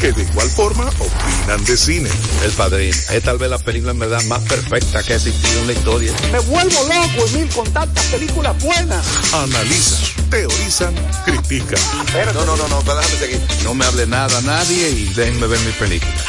que de igual forma opinan de cine. El Padrino es tal vez la película en verdad más perfecta que ha existido en la historia. Me vuelvo loco, Emil, con tantas películas buenas. Analizan, teorizan, critican. No, no, no, no, déjame seguir. No me hable nada a nadie y déjenme ver mi película.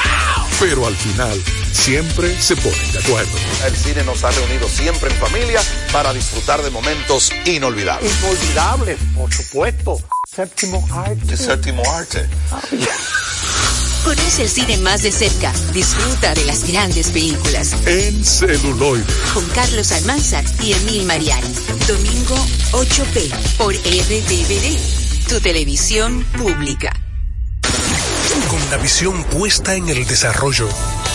Pero al final, siempre se ponen de acuerdo. El cine nos ha reunido siempre en familia para disfrutar de momentos inolvidables. Inolvidable, por supuesto. Séptimo arte. El séptimo arte. Conoce el cine más de cerca. Disfruta de las grandes películas. En celuloide. Con Carlos Almanzar y Emil Mariani. Domingo 8p por RTVD. Tu televisión pública. Con la visión puesta en el desarrollo,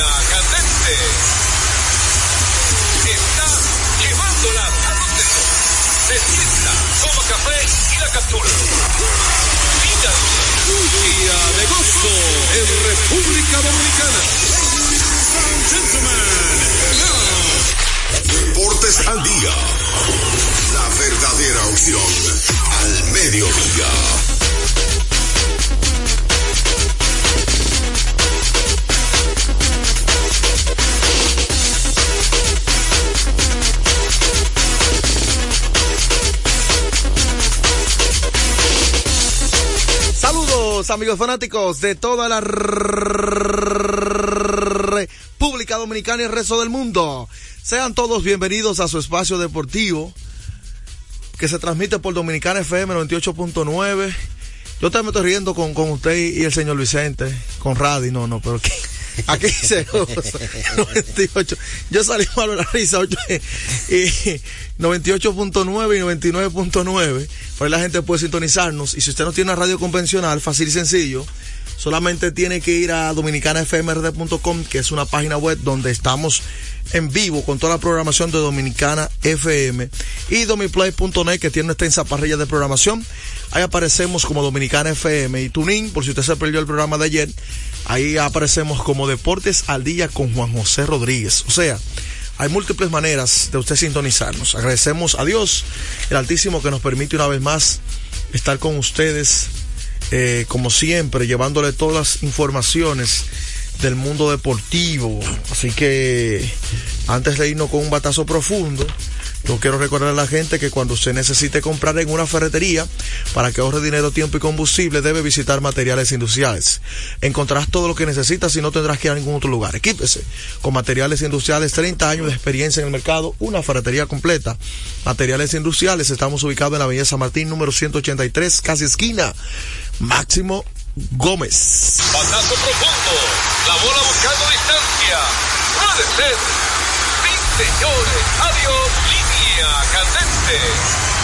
línea candente. Está llevándola a. Se sienta, toma café y la captura. Un día de gozo en República Dominicana. Ladies gentlemen, Deportes al día. La verdadera opción al mediodía. Amigos fanáticos de toda la República Dominicana y el resto del mundo. Sean todos bienvenidos a su espacio deportivo que se transmite por Dominicana FM 98.9. Yo también estoy riendo con, con usted y el señor Vicente, con Radi, no, no, pero aquí, aquí se 98. Yo salí malo la risa, 8, y 98.9 y 99.9. Por ahí la gente puede sintonizarnos. Y si usted no tiene una radio convencional, fácil y sencillo, solamente tiene que ir a dominicanafmrd.com, que es una página web donde estamos en vivo con toda la programación de Dominicana FM y domiplay.net que tiene una extensa parrilla de programación. Ahí aparecemos como Dominicana FM y Tuning, por si usted se perdió el programa de ayer, ahí aparecemos como Deportes al Día con Juan José Rodríguez. O sea, hay múltiples maneras de usted sintonizarnos. Agradecemos a Dios, el Altísimo, que nos permite una vez más estar con ustedes, eh, como siempre, llevándole todas las informaciones del mundo deportivo. Así que antes de irnos con un batazo profundo, yo quiero recordar a la gente que cuando usted necesite comprar en una ferretería para que ahorre dinero, tiempo y combustible, debe visitar materiales industriales. Encontrarás todo lo que necesitas y no tendrás que ir a ningún otro lugar. Equípese con materiales industriales, 30 años de experiencia en el mercado, una ferretería completa. Materiales industriales, estamos ubicados en la Avenida San Martín, número 183, casi esquina. Máximo Gómez. Patazo profundo, la bola buscando distancia. Puede ser. Sí, señores, adiós, línea.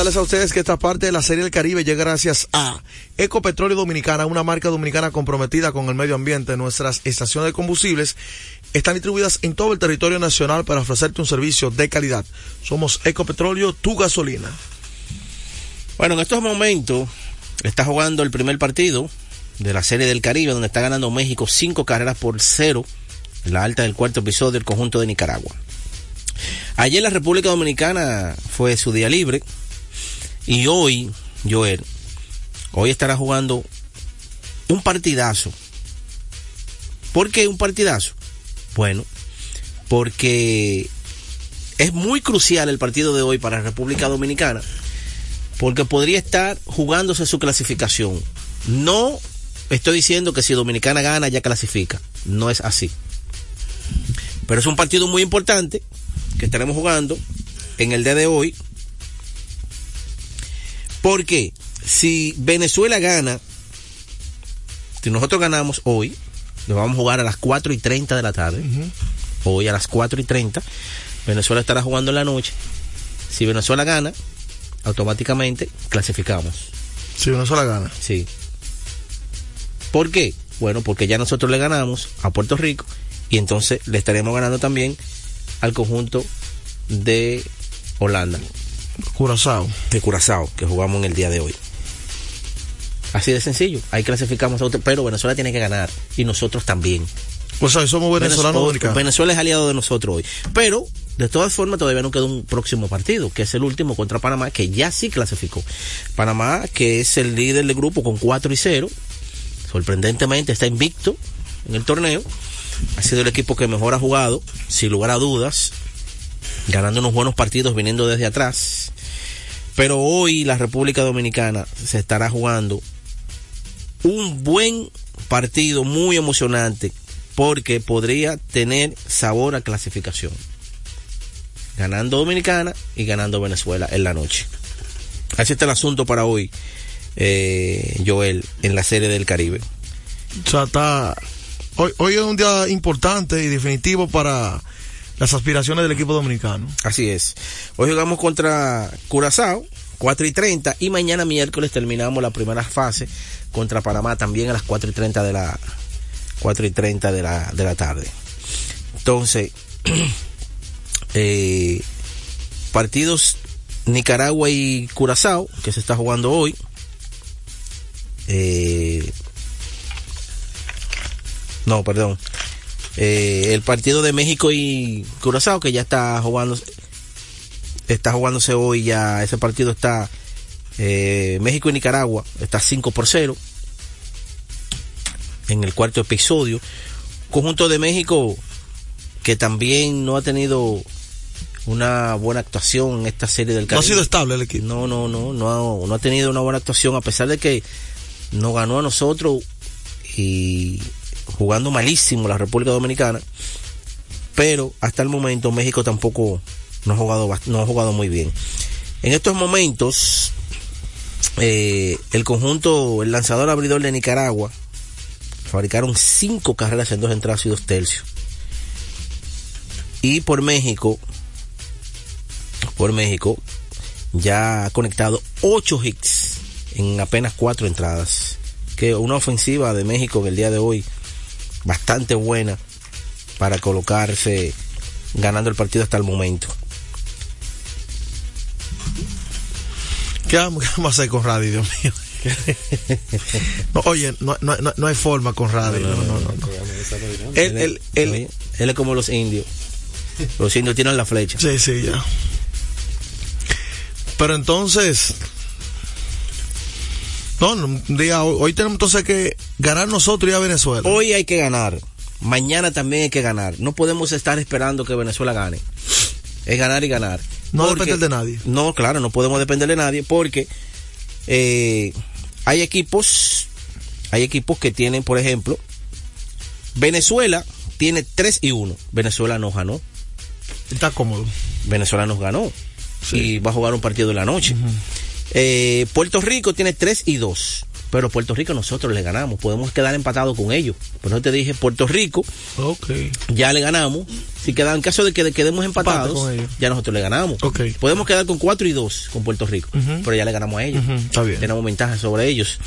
Recordarles a ustedes que esta parte de la Serie del Caribe llega gracias a Ecopetróleo Dominicana, una marca dominicana comprometida con el medio ambiente. Nuestras estaciones de combustibles están distribuidas en todo el territorio nacional para ofrecerte un servicio de calidad. Somos Ecopetróleo, tu gasolina. Bueno, en estos momentos está jugando el primer partido de la Serie del Caribe, donde está ganando México cinco carreras por cero en la alta del cuarto episodio del conjunto de Nicaragua. Ayer la República Dominicana fue su día libre y hoy, Joel, hoy estará jugando un partidazo. ¿Por qué un partidazo? Bueno, porque es muy crucial el partido de hoy para la República Dominicana, porque podría estar jugándose su clasificación. No estoy diciendo que si Dominicana gana ya clasifica, no es así. Pero es un partido muy importante que estaremos jugando en el día de hoy. Porque si Venezuela gana, si nosotros ganamos hoy, nos vamos a jugar a las 4 y 30 de la tarde. Hoy a las 4 y 30. Venezuela estará jugando en la noche. Si Venezuela gana, automáticamente clasificamos. Si Venezuela gana. Sí. ¿Por qué? Bueno, porque ya nosotros le ganamos a Puerto Rico y entonces le estaremos ganando también al conjunto de Holanda. Curazao. De Curazao, que jugamos en el día de hoy. Así de sencillo. Ahí clasificamos a otro, pero Venezuela tiene que ganar y nosotros también. O sea, somos venezolanos Venezuela. Venezuela es aliado de nosotros hoy. Pero, de todas formas, todavía no queda un próximo partido, que es el último contra Panamá, que ya sí clasificó. Panamá, que es el líder del grupo con 4 y 0, sorprendentemente está invicto en el torneo. Ha sido el equipo que mejor ha jugado, sin lugar a dudas, ganando unos buenos partidos viniendo desde atrás. Pero hoy la República Dominicana se estará jugando un buen partido muy emocionante porque podría tener sabor a clasificación. Ganando Dominicana y ganando Venezuela en la noche. Así está el asunto para hoy, eh, Joel, en la serie del Caribe. O sea, está. Hoy, hoy es un día importante y definitivo para las aspiraciones del equipo dominicano. Así es. Hoy jugamos contra Curazao, 4 y 30, y mañana miércoles terminamos la primera fase contra Panamá también a las 4 y 30 de la 4 y 30 de la, de la tarde. Entonces, eh, partidos Nicaragua y Curazao, que se está jugando hoy. Eh, no, perdón. Eh, el partido de México y Curazao, que ya está jugando, está jugándose hoy ya, ese partido está, eh, México y Nicaragua, está 5 por 0 en el cuarto episodio. Conjunto de México que también no ha tenido una buena actuación en esta serie del No ha sido estable el equipo. No, no, no, no ha, no ha tenido una buena actuación a pesar de que nos ganó a nosotros y jugando malísimo la República Dominicana. Pero hasta el momento México tampoco no ha jugado, no ha jugado muy bien. En estos momentos, eh, el conjunto, el lanzador abridor de Nicaragua, fabricaron cinco carreras en dos entradas y dos tercios. Y por México, por México, ya ha conectado ocho hits en apenas cuatro entradas. Que una ofensiva de México en el día de hoy bastante buena para colocarse ganando el partido hasta el momento. ¿Qué vamos, qué vamos a hacer con Radio, Dios mío? No, oye, no, no, no, no hay forma con radio. Él, él, él, él es como los indios. Los indios tienen la flecha. Sí, sí, ya. Pero entonces, no, un día, hoy, hoy tenemos entonces que ganar nosotros y a Venezuela. Hoy hay que ganar. Mañana también hay que ganar. No podemos estar esperando que Venezuela gane. Es ganar y ganar. No Porque- depender de nadie. No, claro, no podemos depender de nadie porque eh, hay equipos, hay equipos que tienen, por ejemplo, Venezuela tiene 3 y 1. Venezuela nos ganó. Está cómodo. Venezuela nos ganó. Y va a jugar un partido en la noche. Eh, Puerto Rico tiene 3 y 2. Pero Puerto Rico nosotros le ganamos. Podemos quedar empatados con ellos. Por eso te dije, Puerto Rico Ok. ya le ganamos. Si queda, en caso de que quedemos empatados, ya nosotros le ganamos. Ok. Podemos quedar con 4 y 2 con Puerto Rico. Pero ya le ganamos a ellos. Está bien. Tenemos ventaja sobre ellos.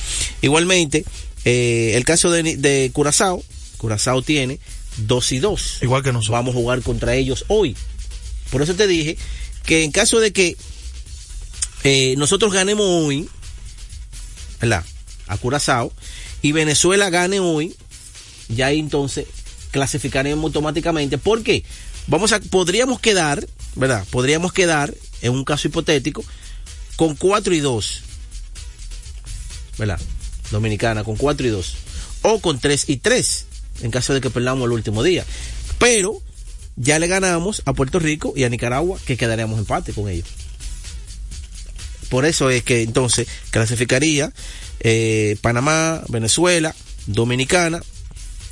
Igualmente, eh, el caso de, de Curazao. Curazao tiene 2 y 2. Igual que nosotros. Vamos a jugar contra ellos hoy. Por eso te dije que en caso de que eh, nosotros ganemos hoy, ¿verdad? A Curazao, y Venezuela gane hoy, ya entonces clasificaremos automáticamente. ¿Por qué? Vamos a, podríamos quedar, ¿verdad? Podríamos quedar, en un caso hipotético, con 4 y 2. ¿Verdad? Dominicana, con 4 y 2. O con 3 y 3, en caso de que perdamos el último día. Pero ya le ganamos a Puerto Rico y a Nicaragua, que quedaríamos empate con ellos. Por eso es que entonces clasificaría eh, Panamá, Venezuela, Dominicana,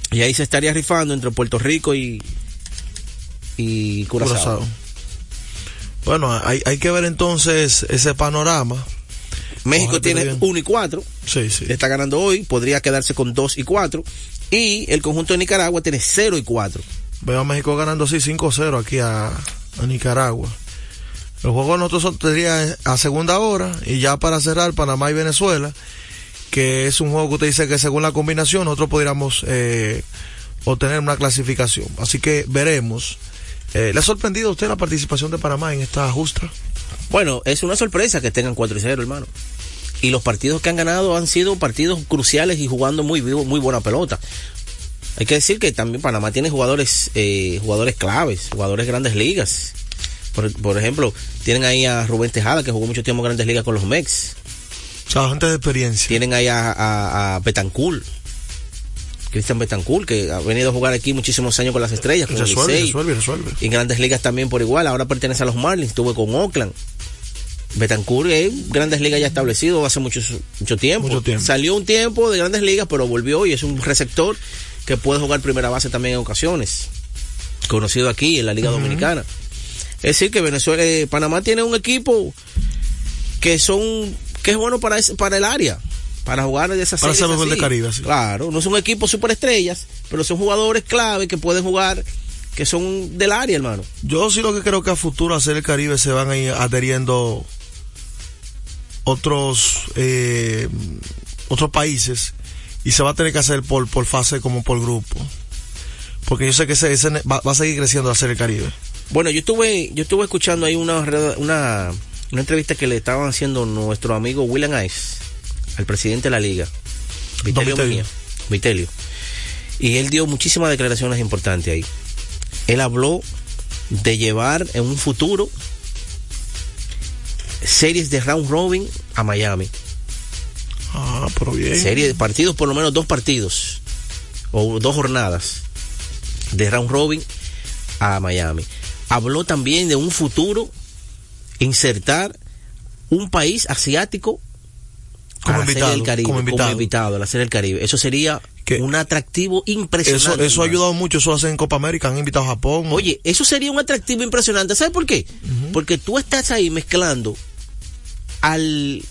y ahí se estaría rifando entre Puerto Rico y, y Curazao. Bueno, hay, hay que ver entonces ese panorama. México Ojalá tiene bien. 1 y 4. Sí, sí. Está ganando hoy. Podría quedarse con 2 y 4. Y el conjunto de Nicaragua tiene 0 y 4. Veo a México ganando así 5-0 aquí a, a Nicaragua. El juego de nosotros son- tendría a segunda hora y ya para cerrar Panamá y Venezuela, que es un juego que usted dice que según la combinación nosotros podríamos eh, obtener una clasificación. Así que veremos. Eh, ¿Le ha sorprendido a usted la participación de Panamá en esta justa? Bueno, es una sorpresa que tengan 4 y 0, hermano. Y los partidos que han ganado han sido partidos cruciales y jugando muy vivo, muy buena pelota. Hay que decir que también Panamá tiene jugadores, eh, jugadores claves, jugadores grandes ligas. Por, por ejemplo, tienen ahí a Rubén Tejada, que jugó mucho tiempo en grandes ligas con los Mex. O sea, gente de experiencia. Tienen ahí a, a, a Betancourt, Cristian Betancourt, que ha venido a jugar aquí muchísimos años con las estrellas, con Resuelve, Licey. resuelve, resuelve. Y en grandes ligas también por igual. Ahora pertenece a los Marlins, estuve con Oakland. Betancourt es grandes ligas ya establecido hace mucho, mucho tiempo. Mucho tiempo. Salió un tiempo de grandes ligas, pero volvió y es un receptor que puede jugar primera base también en ocasiones. Conocido aquí en la Liga Dominicana. Es decir, que Venezuela, eh, Panamá tiene un equipo que son, que es bueno para, ese- para el área. Para jugar de esas Para series así. Caribe, sí. Claro, no son equipos superestrellas, pero son jugadores clave que pueden jugar, que son del área, hermano. Yo sí lo que creo que a futuro hacer el Caribe se van a ir adheriendo otros eh, otros países y se va a tener que hacer por, por fase como por grupo. Porque yo sé que ese, ese va, va a seguir creciendo hacer el Caribe. Bueno, yo estuve, yo estuve escuchando ahí una, una, una entrevista que le estaban haciendo nuestro amigo William Ice, al presidente de la liga, Vitelio Vitelio. Vitelio. Y él dio muchísimas declaraciones importantes ahí. Él habló de llevar en un futuro series de round robin a Miami. Ah, pero bien. Serie de partidos, por lo menos dos partidos o dos jornadas de round robin a Miami. Habló también de un futuro insertar un país asiático Como a invitado, del Caribe, como invitado. invitado a la Serie del Caribe. Eso sería un atractivo impresionante. Eso, eso ha ayudado mucho, eso hacen en Copa América, han invitado a Japón. Oye, eso sería un atractivo impresionante. ¿Sabes por qué? Porque tú estás ahí mezclando al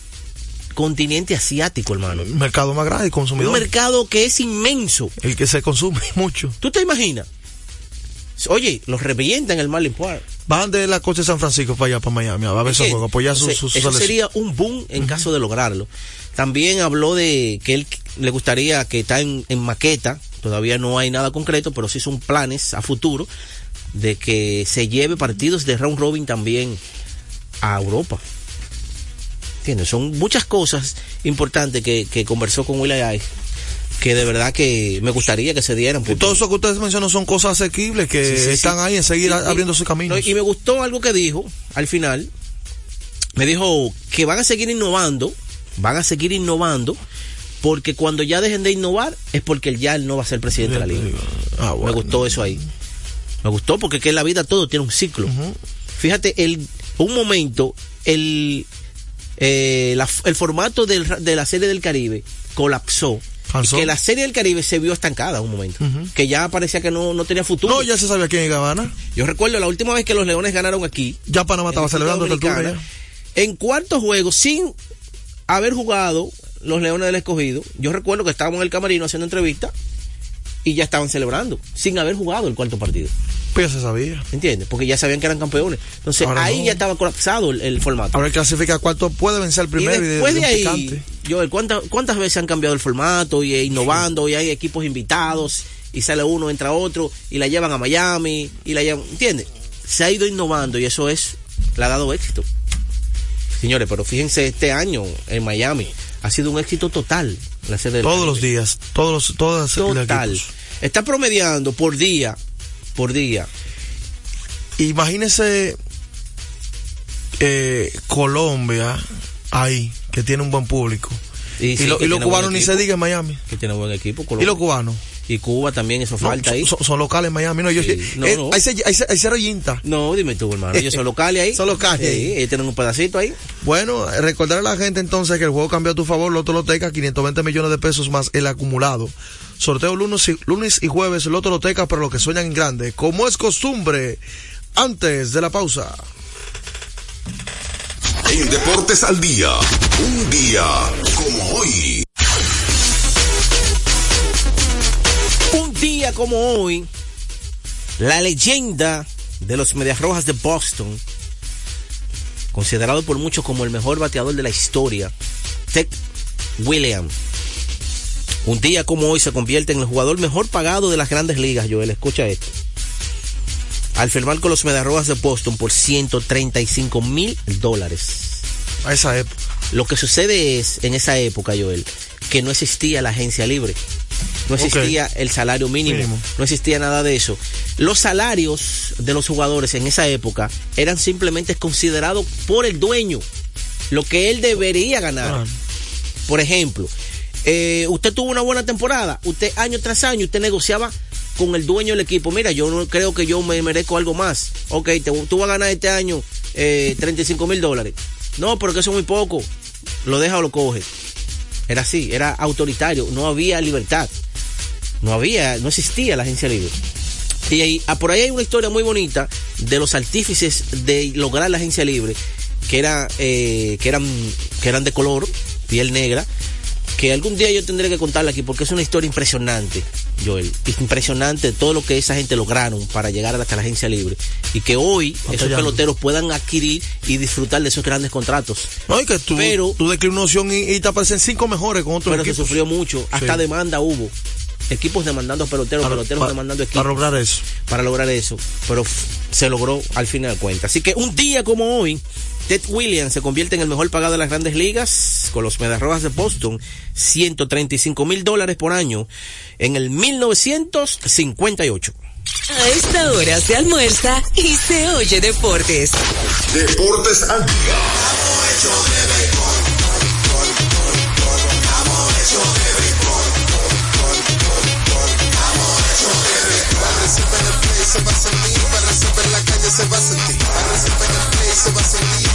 continente asiático, hermano. el mercado más grande, el Un consumidor. mercado que es inmenso. el que se consume mucho. ¿Tú te imaginas? Oye, los revientan el Marlin Park. Van de la costa de San Francisco para allá, para Miami, a ver su, su Eso sería un boom en caso de lograrlo. También habló de que él le gustaría que está en, en maqueta, todavía no hay nada concreto, pero sí son planes a futuro de que se lleve partidos de round robin también a Europa. ¿Entiendes? Son muchas cosas importantes que, que conversó con Will Ice que de verdad que me gustaría que se dieran. Porque- todo eso que ustedes mencionan son cosas asequibles que Sí, sí, sí. están ahí en seguir abriendo sus caminos. no, y me gustó algo que dijo al final. Me dijo que van a seguir innovando, van a seguir innovando, porque cuando ya dejen de innovar es porque ya él no va a ser presidente de la liga. Ah, Me gustó eso ahí. Me gustó porque que en la vida todo tiene un ciclo. Fíjate, el, un momento, el, eh, la- el formato de la serie del Caribe colapsó. Que la serie del Caribe se vio estancada un momento. Que ya parecía que no, no tenía futuro. No, ya se sabía quién iba a ganar. Yo recuerdo la última vez que los Leones ganaron aquí. Ya Panamá estaba celebrando altura Dominicana, En cuarto juego, sin haber jugado los Leones del Escogido, yo recuerdo que estábamos en el camerino haciendo entrevista y ya estaban celebrando, sin haber jugado el cuarto partido. Pues ya se sabía. ¿Entiendes? Porque ya sabían que eran campeones. Entonces Ahora ahí no. ya estaba colapsado el, el formato. Ahora el clasifica cuarto puede vencer y primero y, después de, ahí. Joel, ¿cuántas, ¿cuántas veces han cambiado el formato y eh, innovando y hay equipos invitados y sale uno, entra otro y la llevan a Miami y la llevan, ¿entiendes? Se ha ido innovando y eso es, le ha dado éxito. Señores, pero fíjense, este año en Miami ha sido un éxito total. La sede del Todos los días, todos los, todas Total. Está promediando por día, por día, Imagínese eh, Colombia ahí, que tiene un buen público. Y, sí, lo- que y los cubanos ni se diga en Miami. que tiene buen equipo. Y los cubanos. Y Cuba también, eso No, falta ahí. son, son- locales en Miami. No, yo, Sí. No, eh, no. Ahí se, ahí se, ahí se. No, dime tú, hermano. Ellos son locales ahí. Son locales Sí, ahí. ellos tienen un pedacito ahí. Bueno, eh, recordarle a la gente entonces que el juego cambió a tu favor, Loto Loteca, 520 millones de pesos más el acumulado. Sorteo lunes y, lunes y jueves, Loto Loteca para los que sueñan en grande. Como es costumbre, antes de la pausa. En Deportes al Día, un día como hoy. Día como hoy, la leyenda de los Medias Rojas de Boston, considerado por muchos como el mejor bateador de la historia, Ted Williams. Un día como hoy se convierte en el jugador mejor pagado de las grandes ligas, Joel. Escucha esto. Al firmar con los Medias Rojas de Boston por 135 mil dólares. A esa época. Lo que sucede es, en esa época, Joel, que no existía la agencia libre. No existía okay. el salario mínimo, mínimo, no existía nada de eso. Los salarios de los jugadores en esa época eran simplemente considerados por el dueño, lo que él debería ganar. Ah. Por ejemplo, eh, usted tuvo una buena temporada, usted año tras año, usted negociaba con el dueño del equipo, mira, yo no creo que yo me merezco algo más. Ok, te, tú vas a ganar este año eh, 35 mil dólares. No, porque eso es muy poco. Lo deja o lo coge. Era así, era autoritario, no había libertad. No había, no existía la agencia libre. Y ahí, ah, por ahí hay una historia muy bonita de los artífices de lograr la agencia libre, que, era, eh, que, eran, que eran de color, piel negra, que algún día yo tendré que contarla aquí porque es una historia impresionante, Joel. Impresionante todo lo que esa gente lograron para llegar hasta la agencia libre. Y que hoy esos peloteros puedan adquirir y disfrutar de esos grandes contratos. No, y que tú, pero, tú declinas una opción y, y, te aparecen cinco mejores con otros Pero equipos. se sufrió mucho. Hasta sí. demanda hubo. Equipos demandando peloteros, para, peloteros para, demandando equipos. Para lograr eso. Para lograr eso. Pero se logró al final de cuentas. Así que un día como hoy, Ted Williams se convierte en el mejor pagado de las grandes ligas con los Medias de Boston, 135 mil dólares por año en el 1958. A esta hora se almuerza y se oye deportes. Deportes al se va a sentir, para resolver el play se va a sentir.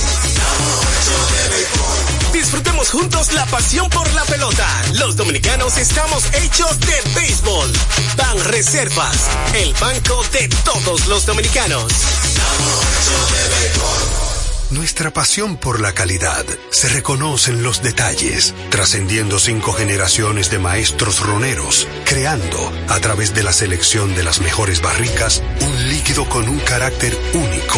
Disfrutemos juntos la pasión por la pelota. Los dominicanos estamos hechos de béisbol. Ban Reservas, el banco de todos los dominicanos. Nuestra pasión por la calidad se reconoce en los detalles, trascendiendo cinco generaciones de maestros roneros, creando, a través de la selección de las mejores barricas, un con un carácter único,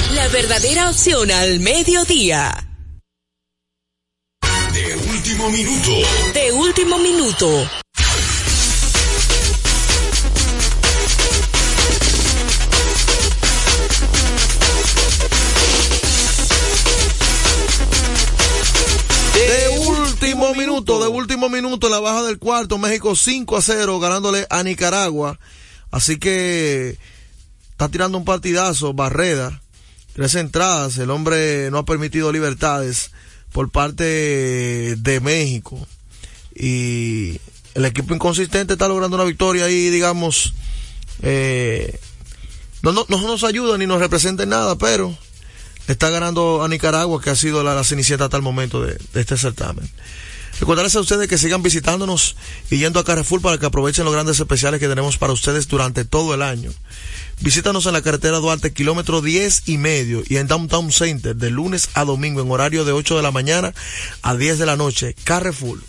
La verdadera opción al mediodía. De último minuto. De último minuto. último minuto, de último minuto en la baja del cuarto, México 5 a 0 ganándole a Nicaragua. Así que está tirando un partidazo, Barreda, tres entradas, el hombre no ha permitido libertades por parte de México. Y el equipo inconsistente está logrando una victoria ahí, digamos, eh, no, no, no nos ayuda ni nos representa en nada, pero está ganando a Nicaragua, que ha sido la, la cenicienta hasta el momento de, de, este certamen. Recordarles a ustedes que sigan visitándonos y yendo a Carrefour para que aprovechen los grandes especiales que tenemos para ustedes durante todo el año. Visítanos en la carretera Duarte, kilómetro 10 y medio, y en Downtown Center, de lunes a domingo, en horario de 8 de la mañana a 10 de la noche. Carrefour.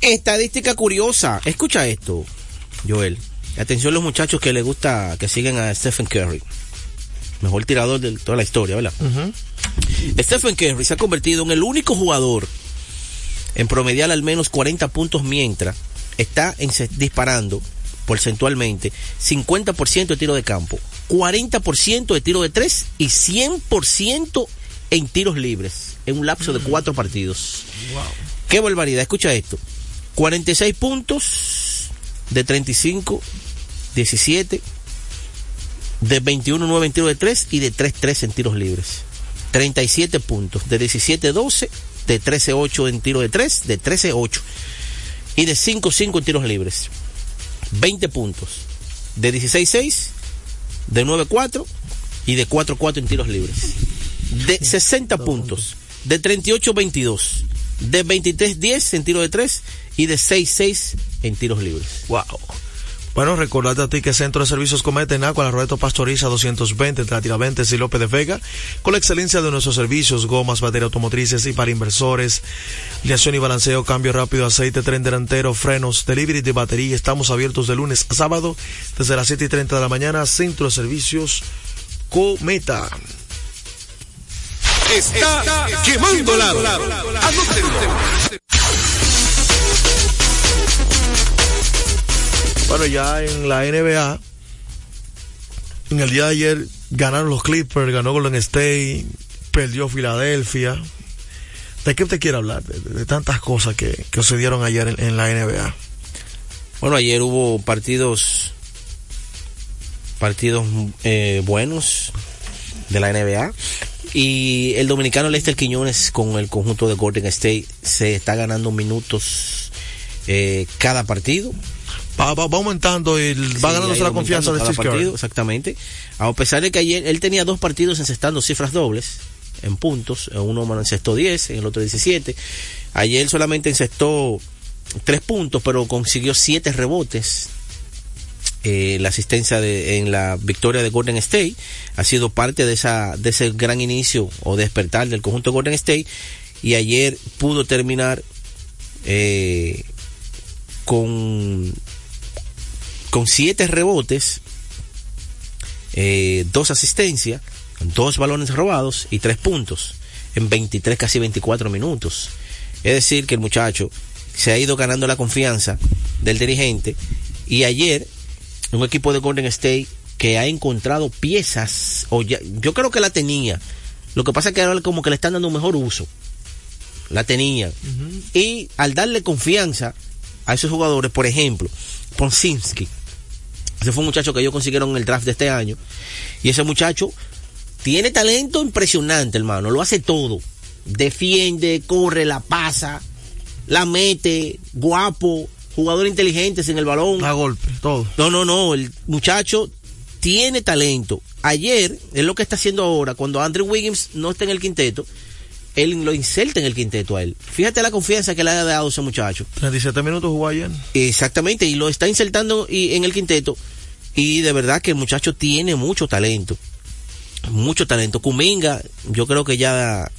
Estadística curiosa. Escucha esto, Joel. Atención los muchachos que les gusta, que siguen a Stephen Curry mejor tirador de toda la historia, ¿verdad? Uh -huh. Stephen Curry se ha convertido en el único jugador en promediar al menos 40 puntos mientras está en- disparando porcentualmente 50% de tiro de campo, 40% de tiro de tres y 100% en tiros libres en un lapso de cuatro partidos. Qué barbaridad, escucha esto. 46 puntos de 35, 17, de 21-9 en tiro de 3 y de 3-3 en tiros libres. 37 puntos de 17-12, de 13-8 en tiro de 3, de 13-8 y de 5-5 en tiros libres. 20 puntos de 16-6, de 9-4 y de 4-4 en tiros libres. De 60 puntos de 38-22, de 23-10 en tiro de 3 y de 6-6 en tiros libres. Wow. Bueno, recordarte a ti que Centro de Servicios Cometa en Agua, la Roberto Pastoriza 220 entre la Tiradentes y López de Vega, con la excelencia de nuestros servicios, gomas, baterías automotrices y para inversores, liación y balanceo, cambio rápido, aceite, tren delantero, frenos, delivery de batería. Estamos abiertos de lunes a sábado desde las 7 y 30 de la mañana, Centro de Servicios Cometa. Está, quemando lado. Bueno, ya en la NBA, en el día de ayer ganaron los Clippers, ganó Golden State, perdió Filadelfia. ¿De qué usted quiere hablar? De, tantas cosas que, que sucedieron ayer en, en, la NBA. Bueno, ayer hubo partidos partidos eh, buenos de la NBA y el dominicano Lester Quiñones con el conjunto de Golden State se está ganando minutos eh, cada partido va, va, va, aumentando y va ganándose la confianza de Steve partido, Exactamente. A pesar de que ayer él tenía dos partidos encestando cifras dobles en puntos, uno encestó 10, en el otro 17. Ayer solamente encestó tres puntos, pero consiguió siete rebotes. Eh, la asistencia de, en la victoria de Golden State ha sido parte de esa de ese gran inicio o despertar del conjunto Golden State y ayer pudo terminar eh, con con siete rebotes, eh, dos asistencias, dos balones robados y tres puntos en 23, casi 24 minutos. Es decir, que el muchacho se ha ido ganando la confianza del dirigente y ayer un equipo de Golden State que ha encontrado piezas, o ya, yo creo que la tenía, lo que pasa es que ahora como que le están dando un mejor uso. La tenía. Uh -huh. Y al darle confianza a esos jugadores, por ejemplo, Ponsinski, ese fue un muchacho que ellos consiguieron en el draft de este año. Y ese muchacho tiene talento impresionante, hermano. Lo hace todo. Defiende, corre, la pasa, la mete, guapo, jugador inteligente en el balón. A golpe, todo. No, no, no. El muchacho tiene talento. Ayer, es lo que está haciendo ahora, cuando Andrew Wiggins no está en el quinteto, él lo inserta en el quinteto a él. Fíjate la confianza que le ha dado ese muchacho. 37 minutos jugó ayer. Exactamente, y lo está insertando en el quinteto. Y de verdad que el muchacho tiene mucho talento. Mucho talento. Kuminga, yo creo que ya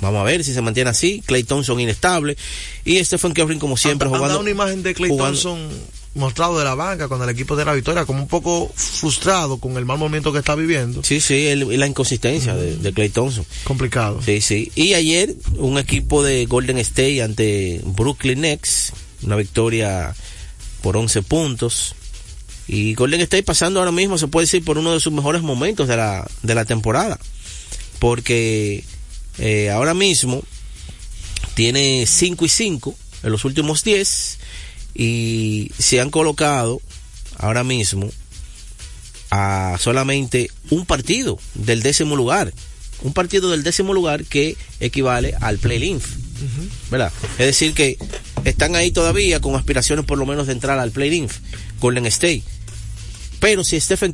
vamos a ver si se mantiene así. Clay Thompson inestable. Y Stephen Curry, como siempre, han, jugando. Han una imagen de Clay jugando, Thompson mostrado de la banca cuando el equipo de la victoria, como un poco frustrado con el mal momento que está viviendo. Sí, sí, el, la inconsistencia mm. de, de, Clay Thompson. Complicado. Sí, sí. Y ayer, un equipo de Golden State ante Brooklyn Nets, una victoria por 11 puntos. Y Golden State pasando ahora mismo, se puede decir, por uno de sus mejores momentos de la, de la temporada. Porque eh, ahora mismo tiene 5 y 5 en los últimos 10 y se han colocado ahora mismo a solamente un partido del décimo lugar. Un partido del décimo lugar que equivale al play-in. Uh -huh. ¿Verdad? Es decir, que están ahí todavía con aspiraciones por lo menos de entrar al play-in. Golden State. Pero si Stephen